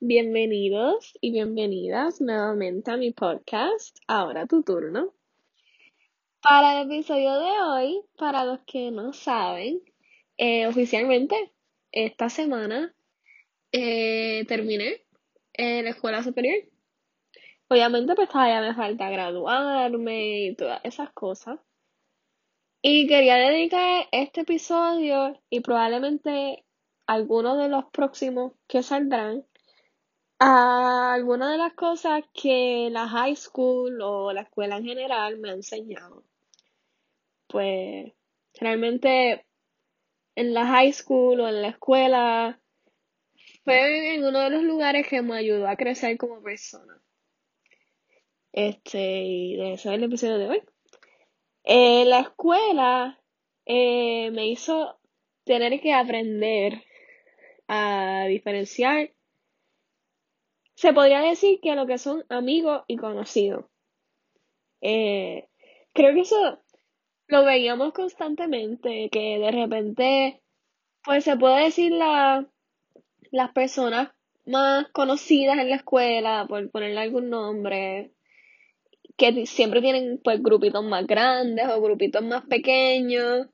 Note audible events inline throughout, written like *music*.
Bienvenidos y bienvenidas nuevamente a mi podcast. Ahora tu turno. Para el episodio de hoy, para los que no saben, eh, oficialmente esta semana eh, terminé en la escuela superior. Obviamente pues todavía me falta graduarme y todas esas cosas. Y quería dedicar este episodio y probablemente algunos de los próximos que saldrán algunas de las cosas que la high school o la escuela en general me ha enseñado. Pues realmente en la high school o en la escuela fue en uno de los lugares que me ayudó a crecer como persona. Este, y de eso es el episodio de hoy. Eh, la escuela eh, me hizo tener que aprender a diferenciar. Se podría decir que lo que son amigos y conocidos. Eh, creo que eso lo veíamos constantemente, que de repente, pues se puede decir la, las personas más conocidas en la escuela, por ponerle algún nombre, que siempre tienen pues grupitos más grandes o grupitos más pequeños.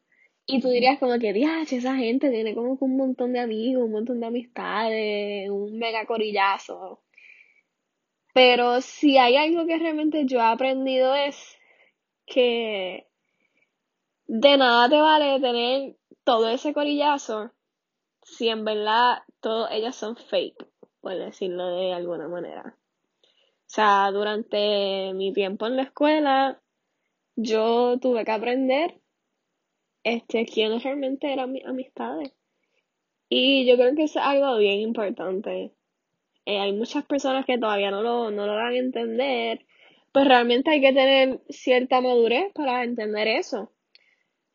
Y tú dirías como que, diache, esa gente tiene como un montón de amigos, un montón de amistades, un mega corillazo. Pero si hay algo que realmente yo he aprendido es que de nada te vale tener todo ese corillazo si en verdad todos ellos son fake, por decirlo de alguna manera. O sea, durante mi tiempo en la escuela, yo tuve que aprender este, quiénes realmente eran mis amistades. Y yo creo que es algo bien importante. Eh, hay muchas personas que todavía no lo, no lo a entender, pues realmente hay que tener cierta madurez para entender eso. O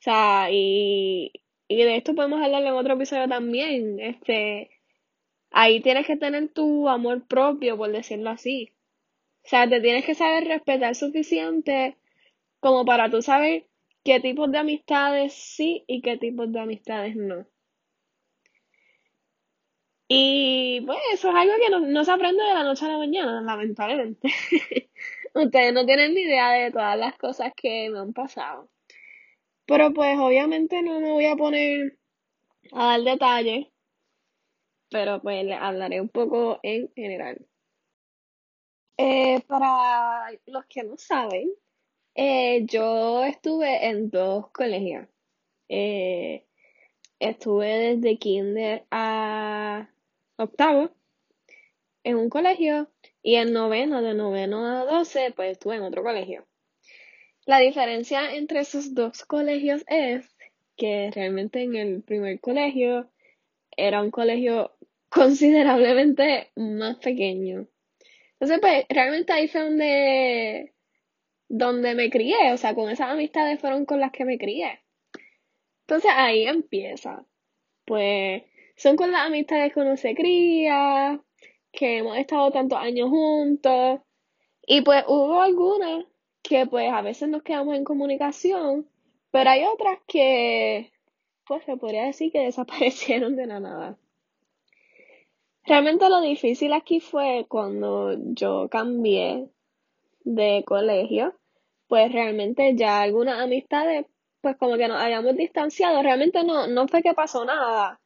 sea, y, y de esto podemos hablar en otro episodio también. Este, ahí tienes que tener tu amor propio, por decirlo así. O sea, te tienes que saber respetar suficiente como para tú saber qué tipos de amistades sí y qué tipos de amistades no. Y pues eso es algo que no, se aprende de la noche a la mañana, lamentablemente. *laughs* Ustedes no tienen ni idea de todas las cosas que me han pasado. Pero pues obviamente no me voy a poner a dar detalles, pero pues le hablaré un poco en general. Eh, para los que no saben, eh, yo estuve en dos colegios. Eh, estuve desde kinder a octavo en un colegio y en noveno, de noveno a doce, pues estuve en otro colegio. La diferencia entre esos dos colegios es que realmente en el primer colegio era un colegio *laughs* considerablemente más pequeño. Entonces, pues, realmente ahí fue donde, donde me crié, o sea, con esas amistades fueron con las que me crié. Entonces ahí empieza. Pues, son con las amistades que uno se cría, que hemos estado tantos años juntos. Y pues hubo algunas que pues a veces nos quedamos en comunicación, pero hay otras que, pues se podría decir que *laughs* desaparecieron de la nada. Realmente lo difícil aquí fue cuando yo cambié de colegio, pues realmente ya algunas amistades, pues como que nos habíamos distanciado, realmente no, no fue que pasó nada,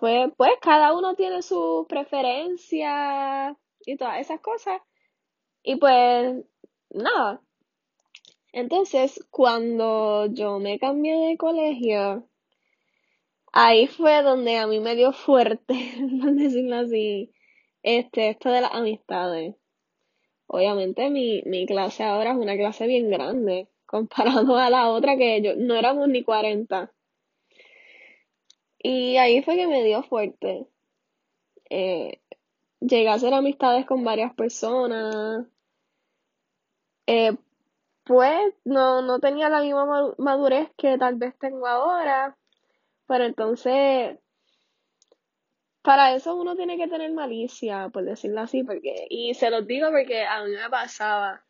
fue pues cada uno tiene su preferencia y todas esas cosas, y pues nada. Entonces, cuando yo me cambié de colegio, ahí fue donde a mí me dio fuerte, *laughs* por decirlo así, este, esto de las amistades. Obviamente mi, mi clase ahora es una clase bien grande, *laughs* comparado a la otra que yo, no éramos ni 40. Y ahí fue que me dio fuerte. Eh, llegué a hacer amistades con varias personas. Eh, pues no, no tenía la misma madurez que tal vez tengo ahora. Pero entonces, para eso uno tiene que tener malicia, por decirlo así, porque, y se los digo porque a mí me pasaba.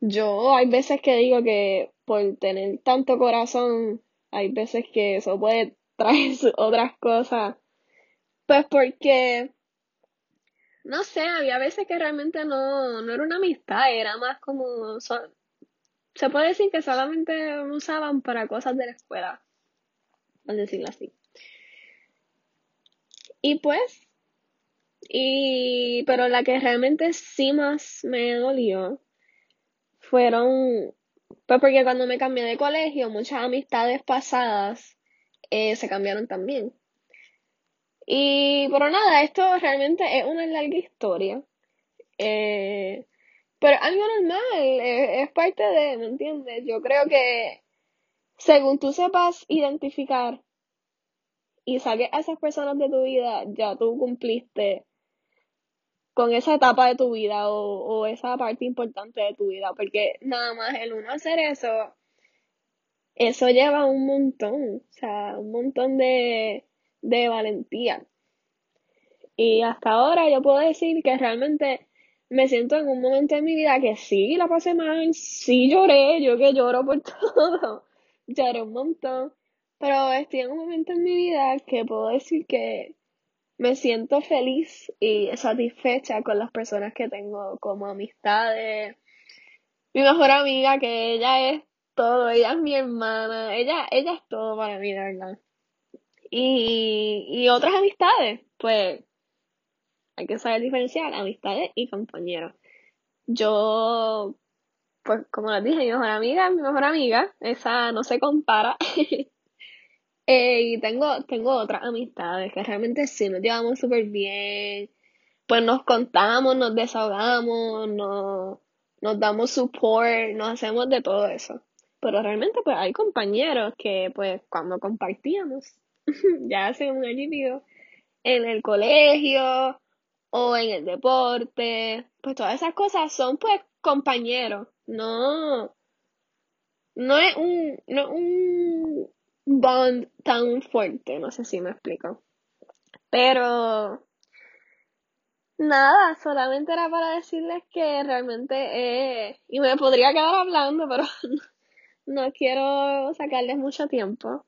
Yo hay veces que digo que por tener tanto corazón, hay veces que eso puede traer *laughs* otras cosas. Pues porque no sé, había veces que realmente no, no era una amistad, era más como, se puede decir que solamente usaban para cosas de la escuela, al decirlo así. Y pues, y, pero la que realmente sí más me dolió fueron, pues porque cuando me cambié de colegio, muchas amistades pasadas eh, se cambiaron también. Y, pero nada, esto realmente es una larga historia. Eh, pero algo normal, eh, es parte de, ¿me entiendes? Yo creo que según tú sepas identificar y saques a esas personas de tu vida, ya tú cumpliste con esa etapa de tu vida o, o esa parte importante de tu vida, porque nada más el uno hacer eso, eso lleva un montón, o sea, un montón de, de valentía. Y hasta ahora yo puedo decir que realmente me siento en un momento de mi vida que sí la pasé mal, sí lloré, yo que lloro por *laughs* todo, lloré un montón, pero estoy en un momento en mi vida que puedo decir que me siento feliz y satisfecha con las personas que tengo como amistades. Mi mejor amiga, que ella es todo, ella es mi hermana, ella, ella es todo para mí, verdad. Y, y otras amistades, pues hay que saber diferenciar amistades y compañeros. Yo, pues como les dije, mi mejor amiga mi mejor amiga, esa no se compara. *laughs* Eh, y tengo, tengo otras amistades que realmente sí nos llevamos súper bien. Pues nos contamos, nos desahogamos, nos, nos damos support, nos hacemos de todo eso. Pero realmente pues hay compañeros que pues cuando compartíamos, *laughs* ya hace un año y pico, en el colegio o en el deporte, pues todas esas cosas son pues compañeros, no, no es un, no un bond tan fuerte, no sé si me explico. Pero nada, solamente era para decirles que realmente, eh, y me podría quedar hablando, pero *laughs* no quiero sacarles mucho tiempo.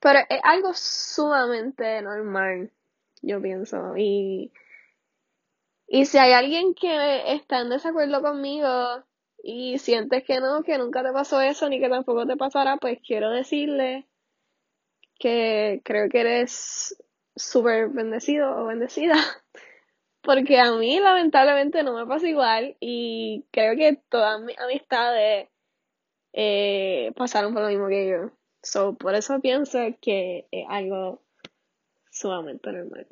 Pero es algo sumamente normal, yo pienso. Y y si hay alguien que está en desacuerdo conmigo y sientes que no, que nunca te pasó eso ni que tampoco te pasará, pues quiero decirle que creo que eres súper bendecido o bendecida. *laughs* Porque a mí lamentablemente no me pasa igual y creo que todas mis amistades eh, pasaron por lo mismo que yo. So, por eso pienso que es algo sumamente normal.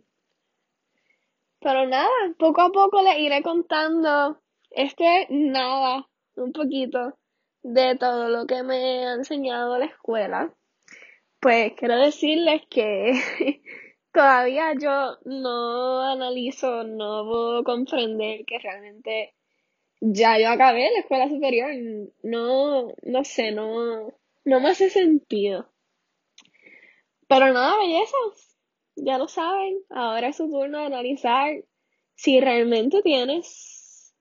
Pero nada, poco a poco les iré contando este nada, un poquito de todo lo que me ha enseñado la escuela. Pues quiero decirles que *laughs* todavía yo no analizo, no puedo comprender que realmente ya yo acabé la escuela superior. No, no sé, no, no me hace sentido. Pero nada, bellezas ya lo saben, ahora es su turno de analizar si realmente tienes,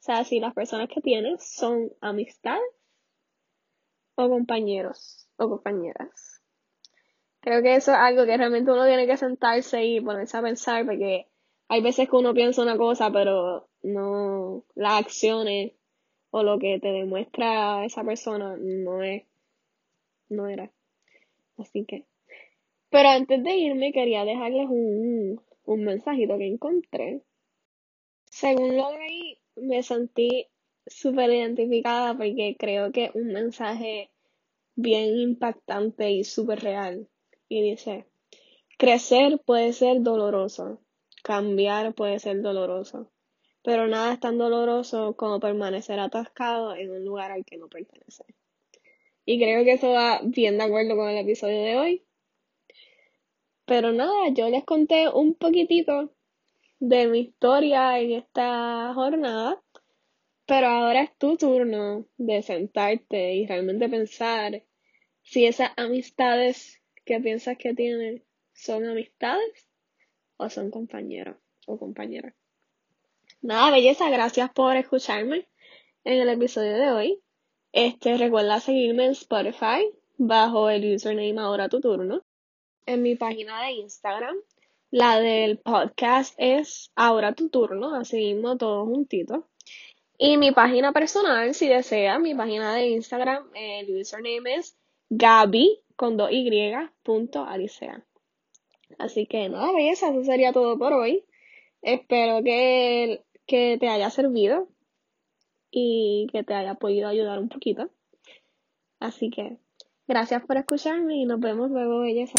o sea, si las personas que tienes son amistades o compañeros o compañeras. Creo que eso es algo que realmente uno tiene que sentarse y ponerse a pensar porque hay veces que uno piensa una cosa pero no las acciones o lo que te demuestra esa persona no es no era. Así que pero antes de irme quería dejarles un, un mensajito que encontré. Según lo leí, me sentí súper identificada porque creo que un mensaje bien impactante y súper real. Y dice, crecer puede ser doloroso, cambiar puede ser doloroso, pero nada es tan doloroso como permanecer atascado en un lugar al que no pertenece. Y creo que eso va bien de acuerdo con el episodio de hoy. Pero nada, yo les conté un poquitito de mi historia en esta jornada, pero ahora es tu turno de sentarte y realmente pensar si esas amistades que piensas que tienes son amistades o son compañeros o compañeras. Nada, belleza, gracias por escucharme en el episodio de hoy. Este, recuerda seguirme en Spotify bajo el username ahora tu turno en mi página de Instagram La del podcast es Ahora tu turno, así mismo todo juntito. Y mi página personal, si desea, mi página de Instagram, el username es Gaby con dos Y punto Alicea. Así que nada, belleza, eso sería todo por hoy. Espero que, que te haya servido y que te haya podido ayudar un poquito. Así que gracias por escucharme y nos vemos luego, belleza.